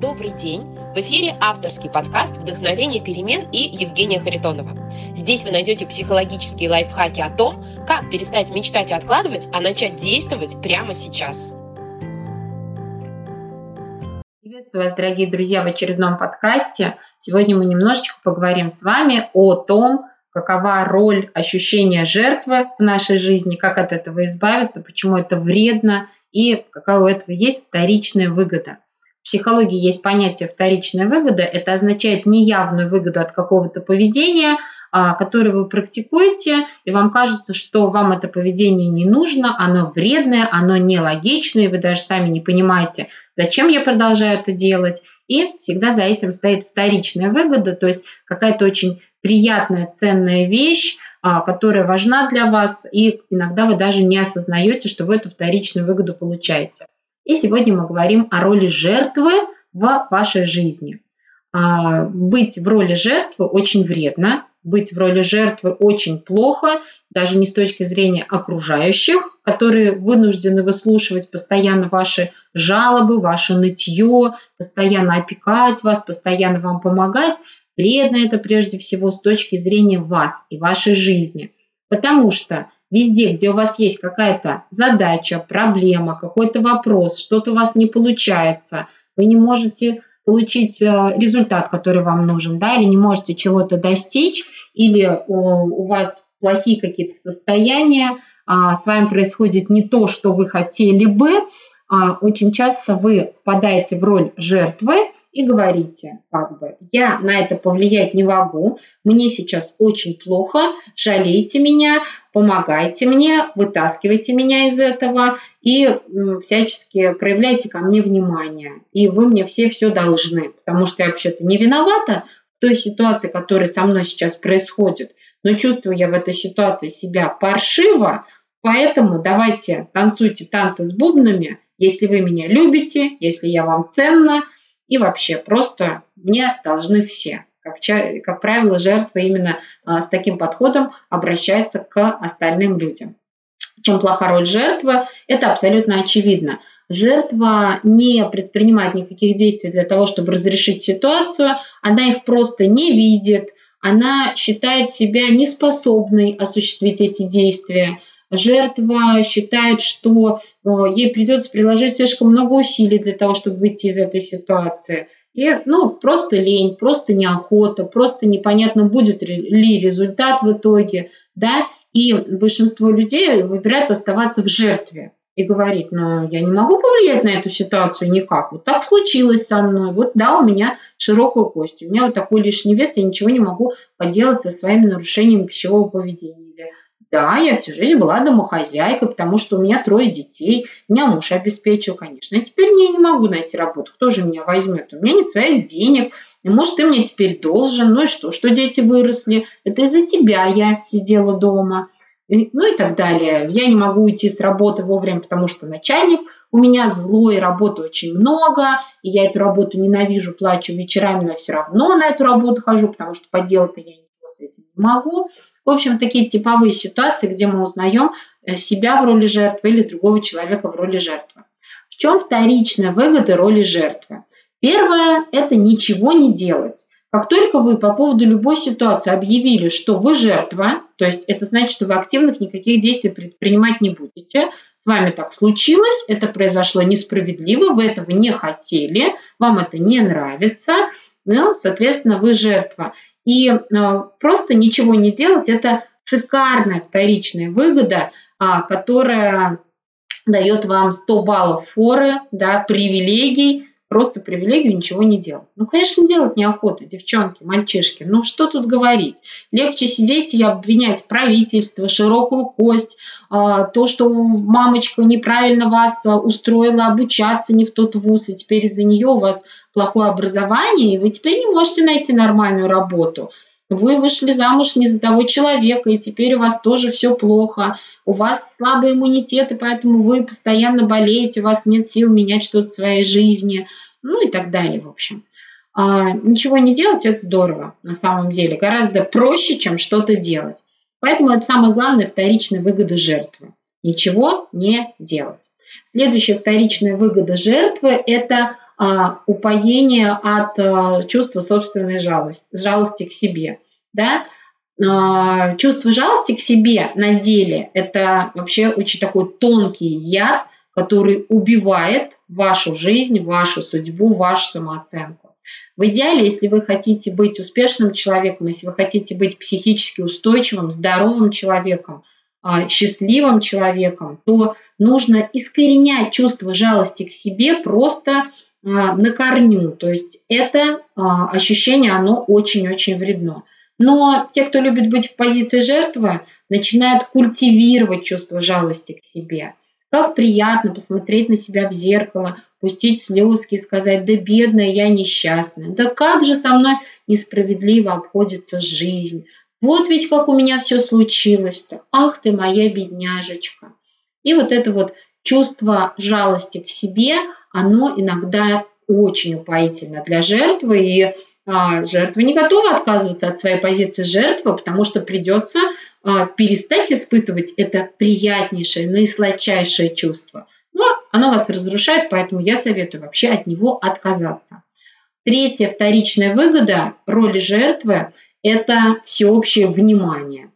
Добрый день! В эфире авторский подкаст «Вдохновение перемен» и Евгения Харитонова. Здесь вы найдете психологические лайфхаки о том, как перестать мечтать и откладывать, а начать действовать прямо сейчас. Приветствую вас, дорогие друзья, в очередном подкасте. Сегодня мы немножечко поговорим с вами о том, какова роль ощущения жертвы в нашей жизни, как от этого избавиться, почему это вредно и какая у этого есть вторичная выгода психологии есть понятие вторичная выгода. Это означает неявную выгоду от какого-то поведения, а, которое вы практикуете, и вам кажется, что вам это поведение не нужно, оно вредное, оно нелогичное, и вы даже сами не понимаете, зачем я продолжаю это делать. И всегда за этим стоит вторичная выгода, то есть какая-то очень приятная, ценная вещь, а, которая важна для вас, и иногда вы даже не осознаете, что вы эту вторичную выгоду получаете. И сегодня мы говорим о роли жертвы в вашей жизни. А, быть в роли жертвы очень вредно, быть в роли жертвы очень плохо, даже не с точки зрения окружающих, которые вынуждены выслушивать постоянно ваши жалобы, ваше нытье, постоянно опекать вас, постоянно вам помогать. Вредно это прежде всего с точки зрения вас и вашей жизни. Потому что Везде, где у вас есть какая-то задача, проблема, какой-то вопрос, что-то у вас не получается, вы не можете получить э, результат, который вам нужен, да, или не можете чего-то достичь, или у вас плохие какие-то состояния, а, с вами происходит не то, что вы хотели бы, очень часто вы впадаете в роль жертвы, и говорите, как бы, я на это повлиять не могу, мне сейчас очень плохо, жалейте меня, помогайте мне, вытаскивайте меня из этого и всячески проявляйте ко мне внимание. И вы мне все все должны, потому что я вообще-то не виновата в той ситуации, которая со мной сейчас происходит, но чувствую я в этой ситуации себя паршиво, поэтому давайте танцуйте танцы с бубнами, если вы меня любите, если я вам ценна – и вообще просто мне должны все. Как, как правило, жертва именно а, с таким подходом обращается к остальным людям. чем плоха роль жертвы, это абсолютно очевидно. Жертва не предпринимает никаких действий для того, чтобы разрешить ситуацию, она их просто не видит, она считает себя неспособной осуществить эти действия. Жертва считает, что ей придется приложить слишком много усилий для того, чтобы выйти из этой ситуации. И, ну, просто лень, просто неохота, просто непонятно, будет ли результат в итоге, да, и большинство людей выбирают оставаться в жертве и говорить, ну, я не могу повлиять на эту ситуацию никак, вот так случилось со мной, вот да, у меня широкая кость, у меня вот такой лишний вес, я ничего не могу поделать со своими нарушениями пищевого поведения да, я всю жизнь была домохозяйкой, потому что у меня трое детей, меня муж обеспечил, конечно. И теперь я не могу найти работу. Кто же меня возьмет? У меня нет своих денег. Может, ты мне теперь должен. Ну и что, что дети выросли? Это из-за тебя я сидела дома. И, ну и так далее. Я не могу уйти с работы вовремя, потому что начальник у меня злой, работы очень много, и я эту работу ненавижу, плачу вечерами, но все равно на эту работу хожу, потому что поделать-то я ничего с этим не могу. В общем, такие типовые ситуации, где мы узнаем э, себя в роли жертвы или другого человека в роли жертвы. В чем вторичная выгода роли жертвы? Первое – это ничего не делать. Как только вы по поводу любой ситуации объявили, что вы жертва, то есть это значит, что вы активных никаких действий предпринимать не будете, с вами так случилось, это произошло несправедливо, вы этого не хотели, вам это не нравится, ну, соответственно, вы жертва. И э, просто ничего не делать – это шикарная вторичная выгода, а, которая дает вам 100 баллов форы, да, привилегий, просто привилегию ничего не делать. Ну, конечно, делать неохота, девчонки, мальчишки. Ну, что тут говорить? Легче сидеть и обвинять правительство, широкую кость, а, то, что мамочка неправильно вас а, устроила обучаться не в тот вуз, и теперь из-за нее у вас плохое образование, и вы теперь не можете найти нормальную работу. Вы вышли замуж не за того человека, и теперь у вас тоже все плохо. У вас слабый иммунитет, и поэтому вы постоянно болеете, у вас нет сил менять что-то в своей жизни, ну и так далее, в общем. А, ничего не делать – это здорово, на самом деле. Гораздо проще, чем что-то делать. Поэтому это самая главная вторичная выгода жертвы. Ничего не делать. Следующая вторичная выгода жертвы – это упоение от а, чувства собственной жалости, жалости к себе. Да? А, чувство жалости к себе на деле – это вообще очень такой тонкий яд, который убивает вашу жизнь, вашу судьбу, вашу самооценку. В идеале, если вы хотите быть успешным человеком, если вы хотите быть психически устойчивым, здоровым человеком, а, счастливым человеком, то нужно искоренять чувство жалости к себе просто а, на корню. То есть это ощущение, оно очень-очень вредно. Но те, кто любит быть в позиции жертвы, начинают культивировать чувство жалости к себе. Как приятно посмотреть на себя в зеркало, пустить слезки и сказать, да бедная, я несчастная, да как же со мной несправедливо обходится жизнь. Вот ведь как у меня все случилось-то, ах ты моя бедняжечка. И вот это вот чувство жалости к себе, оно иногда очень упоительно для жертвы, и а, жертва не готова отказываться от своей позиции жертвы, потому что придется а, перестать испытывать это приятнейшее, наисладчайшее чувство. Но оно вас разрушает, поэтому я советую вообще от него отказаться. Третья вторичная выгода роли жертвы – это всеобщее внимание.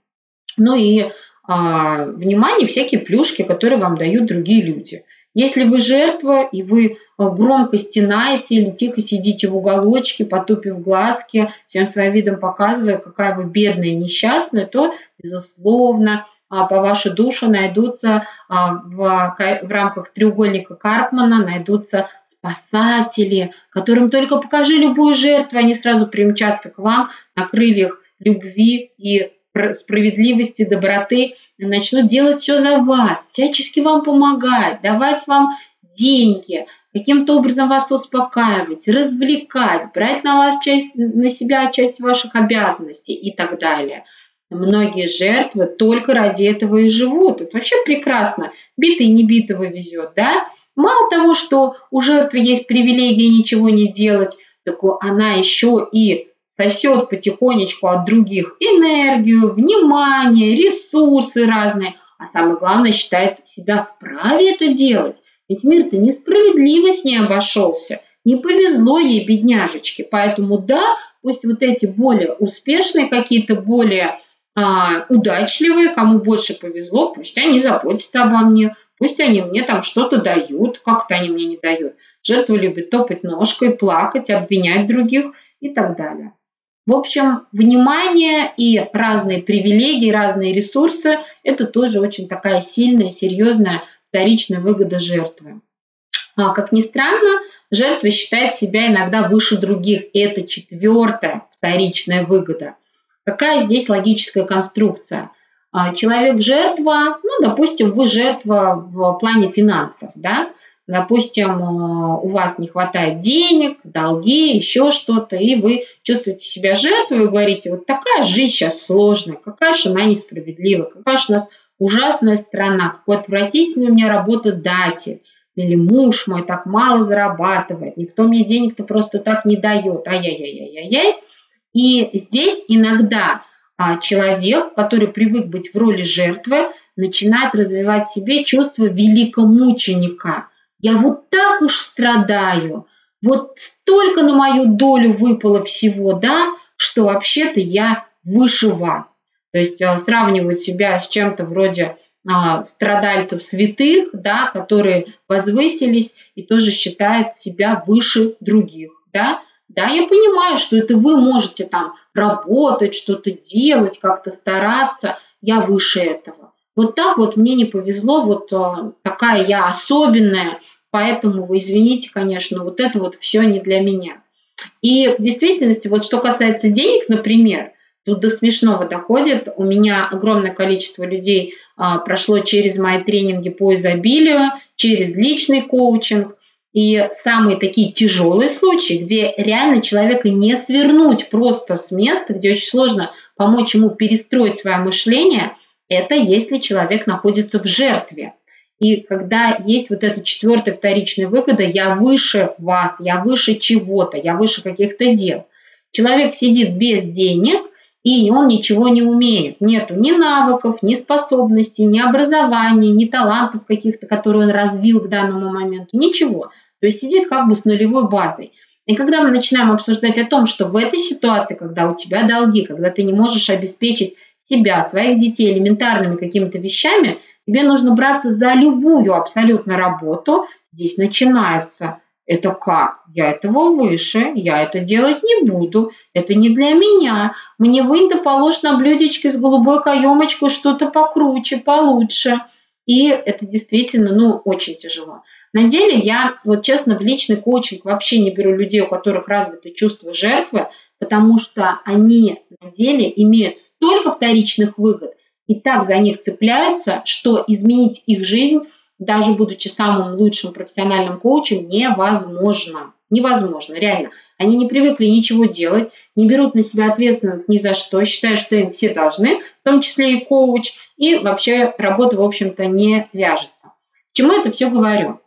Ну и а, внимание, всякие плюшки, которые вам дают другие люди. Если вы жертва и вы Э, громко стенаете или тихо сидите в уголочке, потупив глазки, всем своим видом показывая, какая вы бедная и несчастная, то, безусловно, а, по вашей душе найдутся а, в, в рамках треугольника Карпмана найдутся спасатели, которым только покажи любую жертву, они сразу примчатся к вам на крыльях любви и справедливости, доброты, начнут делать все за вас, всячески вам помогать, давать вам деньги, каким-то образом вас успокаивать, развлекать, брать на, вас часть, на себя часть ваших обязанностей и так далее. Многие жертвы только ради этого и живут. Это вообще прекрасно. Битый и небитого везет, да? Мало того, что у жертвы есть привилегия ничего не делать, так она еще и сосет потихонечку от других энергию, внимание, ресурсы разные, а самое главное считает себя вправе это делать. Ведь мир-то несправедливо с ней обошелся. Не повезло ей, бедняжечке. Поэтому да, пусть вот эти более успешные, какие-то более а, удачливые, кому больше повезло, пусть они заботятся обо мне, пусть они мне там что-то дают, как-то они мне не дают. Жертва любит топать ножкой, плакать, обвинять других и так далее. В общем, внимание и разные привилегии, разные ресурсы – это тоже очень такая сильная, серьезная вторичная выгода жертвы. А, как ни странно, жертва считает себя иногда выше других. И это четвертая вторичная выгода. Какая здесь логическая конструкция? А, человек жертва, ну, допустим, вы жертва в плане финансов, да, допустим, а, у вас не хватает денег, долги, еще что-то, и вы чувствуете себя жертвой и говорите, вот такая жизнь сейчас сложная, какая же она несправедливая, какая же у нас ужасная страна, какой отвратительный у меня работодатель, или муж мой так мало зарабатывает, никто мне денег-то просто так не дает, ай-яй-яй-яй-яй. И здесь иногда а, человек, который привык быть в роли жертвы, начинает развивать в себе чувство великомученика. Я вот так уж страдаю, вот столько на мою долю выпало всего, да, что вообще-то я выше вас. То есть э, сравнивают себя с чем-то вроде а, страдальцев святых, да, которые возвысились и тоже считают себя выше других. Да? да, я понимаю, что это вы можете там работать, что-то делать, как-то стараться, я выше этого. Вот так вот мне не повезло, вот такая я особенная, поэтому вы извините, конечно, вот это вот все не для меня. И в действительности, вот что касается денег, например, Тут до смешного доходит. У меня огромное количество людей а, прошло через мои тренинги по изобилию, через личный коучинг. И самые такие тяжелые случаи, где реально человека не свернуть просто с места, где очень сложно помочь ему перестроить свое мышление, это если человек находится в жертве. И когда есть вот эта четвертая вторичная выгода, я выше вас, я выше чего-то, я выше каких-то дел. Человек сидит без денег, и он ничего не умеет. Нету ни навыков, ни способностей, ни образования, ни талантов каких-то, которые он развил к данному моменту. Ничего. То есть сидит как бы с нулевой базой. И когда мы начинаем обсуждать о том, что в этой ситуации, когда у тебя долги, когда ты не можешь обеспечить себя, своих детей элементарными какими-то вещами, тебе нужно браться за любую абсолютно работу. Здесь начинается это как? Я этого выше, я это делать не буду, это не для меня. Мне вынь да положь на блюдечке с голубой каемочкой что-то покруче, получше. И это действительно, ну, очень тяжело. На деле я, вот честно, в личный коучинг вообще не беру людей, у которых развито чувство жертвы, потому что они на деле имеют столько вторичных выгод и так за них цепляются, что изменить их жизнь, даже будучи самым лучшим профессиональным коучем, невозможно. Невозможно, реально. Они не привыкли ничего делать, не берут на себя ответственность ни за что, считают, что им все должны, в том числе и коуч, и вообще работа, в общем-то, не вяжется. К чему это все говорю?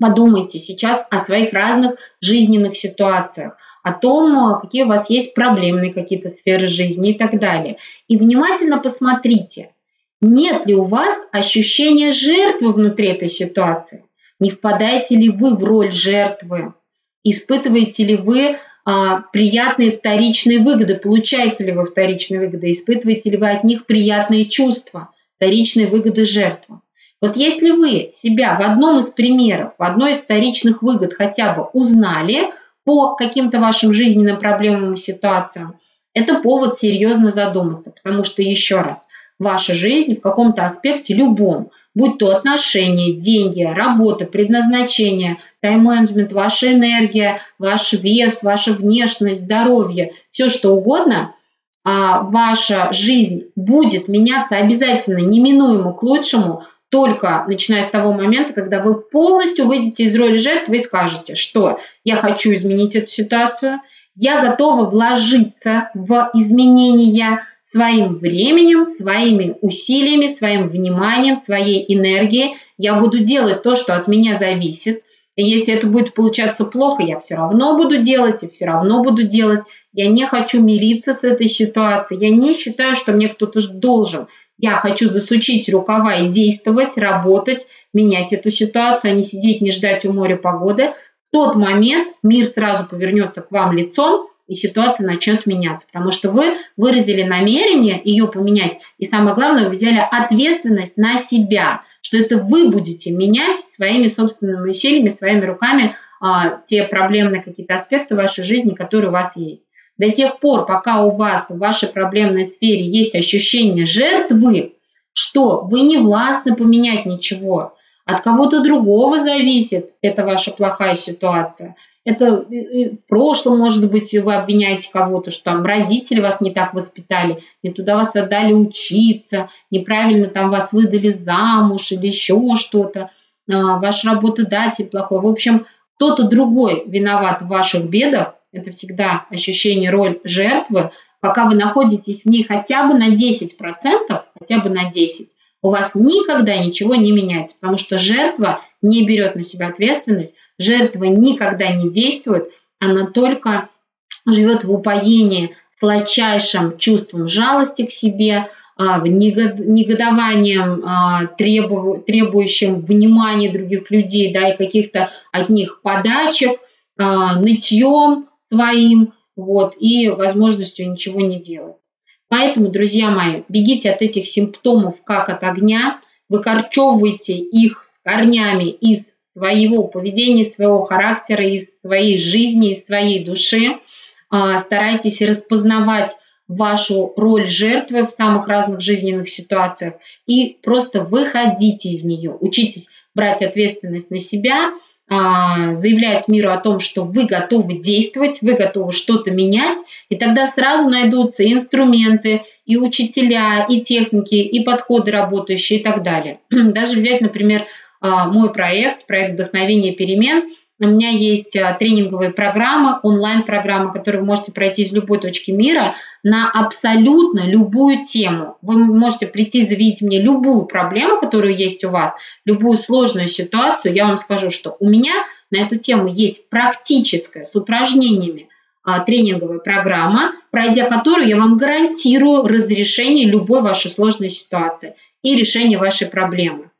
Подумайте сейчас о своих разных жизненных ситуациях, о том, какие у вас есть проблемные какие-то сферы жизни и так далее. И внимательно посмотрите, нет ли у вас ощущения жертвы внутри этой ситуации. Не впадаете ли вы в роль жертвы? Испытываете ли вы а, приятные вторичные выгоды? Получаете ли вы вторичные выгоды? Испытываете ли вы от них приятные чувства? Вторичные выгоды жертвы. Вот если вы себя в одном из примеров, в одной из вторичных выгод хотя бы узнали по каким-то вашим жизненным проблемам и ситуациям, это повод серьезно задуматься, потому что еще раз, ваша жизнь в каком-то аспекте любом, будь то отношения, деньги, работа, предназначение, тайм-менеджмент, ваша энергия, ваш вес, ваша внешность, здоровье, все что угодно, а ваша жизнь будет меняться обязательно, неминуемо к лучшему только начиная с того момента, когда вы полностью выйдете из роли жертвы и скажете, что я хочу изменить эту ситуацию, я готова вложиться в изменения своим временем, своими усилиями, своим вниманием, своей энергией. Я буду делать то, что от меня зависит. И если это будет получаться плохо, я все равно буду делать и все равно буду делать. Я не хочу мириться с этой ситуацией. Я не считаю, что мне кто-то должен. Я хочу засучить рукава и действовать, работать, менять эту ситуацию, а не сидеть, не ждать у моря погоды. В тот момент мир сразу повернется к вам лицом, и ситуация начнет меняться, потому что вы выразили намерение ее поменять, и самое главное, вы взяли ответственность на себя, что это вы будете менять своими собственными усилиями, своими руками а, те проблемные какие-то аспекты вашей жизни, которые у вас есть. До тех пор, пока у вас в вашей проблемной сфере есть ощущение жертвы, что вы не властны поменять ничего, от кого-то другого зависит эта ваша плохая ситуация. Это в прошлом, может быть, вы обвиняете кого-то, что там родители вас не так воспитали, не туда вас отдали учиться, неправильно там вас выдали замуж или еще что-то, а, ваш работодатель плохой. В общем, кто-то другой виноват в ваших бедах, это всегда ощущение роль жертвы, пока вы находитесь в ней хотя бы на 10%, хотя бы на 10%, у вас никогда ничего не меняется, потому что жертва не берет на себя ответственность, жертва никогда не действует, она только живет в упоении сладчайшим чувством жалости к себе, а, негодованием, а, требующим внимания других людей да, и каких-то от них подачек, а, нытьем, своим, вот, и возможностью ничего не делать. Поэтому, друзья мои, бегите от этих симптомов как от огня, выкорчевывайте их с корнями из своего поведения, своего характера, из своей жизни, из своей души. А, старайтесь распознавать вашу роль жертвы в самых разных жизненных ситуациях и просто выходите из нее. Учитесь брать ответственность на себя, заявлять миру о том, что вы готовы действовать, вы готовы что-то менять, и тогда сразу найдутся инструменты, и учителя, и техники, и подходы работающие и так далее. Даже взять, например, а, мой проект, проект вдохновения перемен – у меня есть а, тренинговые программы, онлайн-программы, которые вы можете пройти из любой точки мира на абсолютно любую тему. Вы можете прийти, заявить мне любую проблему, которая есть у вас, любую сложную ситуацию. Я вам скажу, что у меня на эту тему есть практическая с упражнениями а, тренинговая программа, пройдя которую я вам гарантирую разрешение любой вашей сложной ситуации и решение вашей проблемы.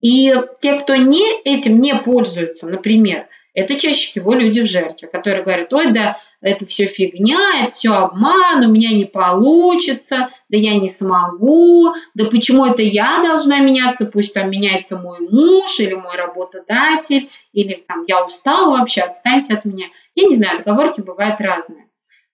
И те, кто не, этим не пользуются, например, Это чаще всего люди в жертве, которые говорят, ой, да, это все фигня, это все обман, у меня не получится, да я не смогу, да почему это я должна меняться, пусть там меняется мой муж или мой работодатель, или там я устал вообще, отстаньте от меня. Я не знаю, договорки бывают разные.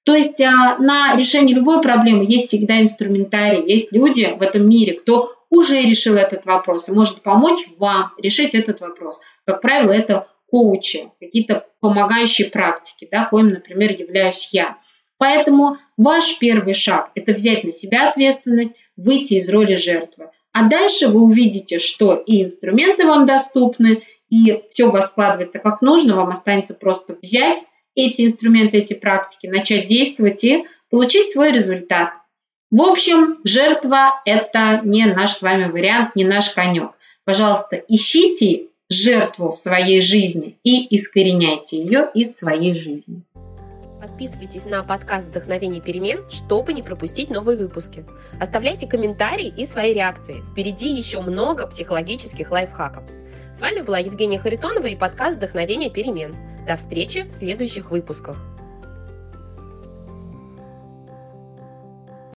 То есть а, на решение любой проблемы есть всегда инструментарий, есть люди в этом мире, кто уже решил этот вопрос и может помочь вам решить этот вопрос. Как правило, это коучи, какие-то помогающие практики, да, коим, например, являюсь я. Поэтому ваш первый шаг – это взять на себя ответственность, выйти из роли жертвы. А дальше вы увидите, что и инструменты вам доступны, и все у вас складывается как нужно, вам останется просто взять эти инструменты, эти практики, начать действовать и получить свой результат. В общем, жертва – это не наш с вами вариант, не наш конек. Пожалуйста, ищите жертву в своей жизни и искореняйте ее из своей жизни. Подписывайтесь на подкаст «Вдохновение перемен», чтобы не пропустить новые выпуски. Оставляйте комментарии и свои реакции. Впереди еще много психологических лайфхаков. С вами была Евгения Харитонова и подкаст «Вдохновение перемен». До встречи в следующих выпусках.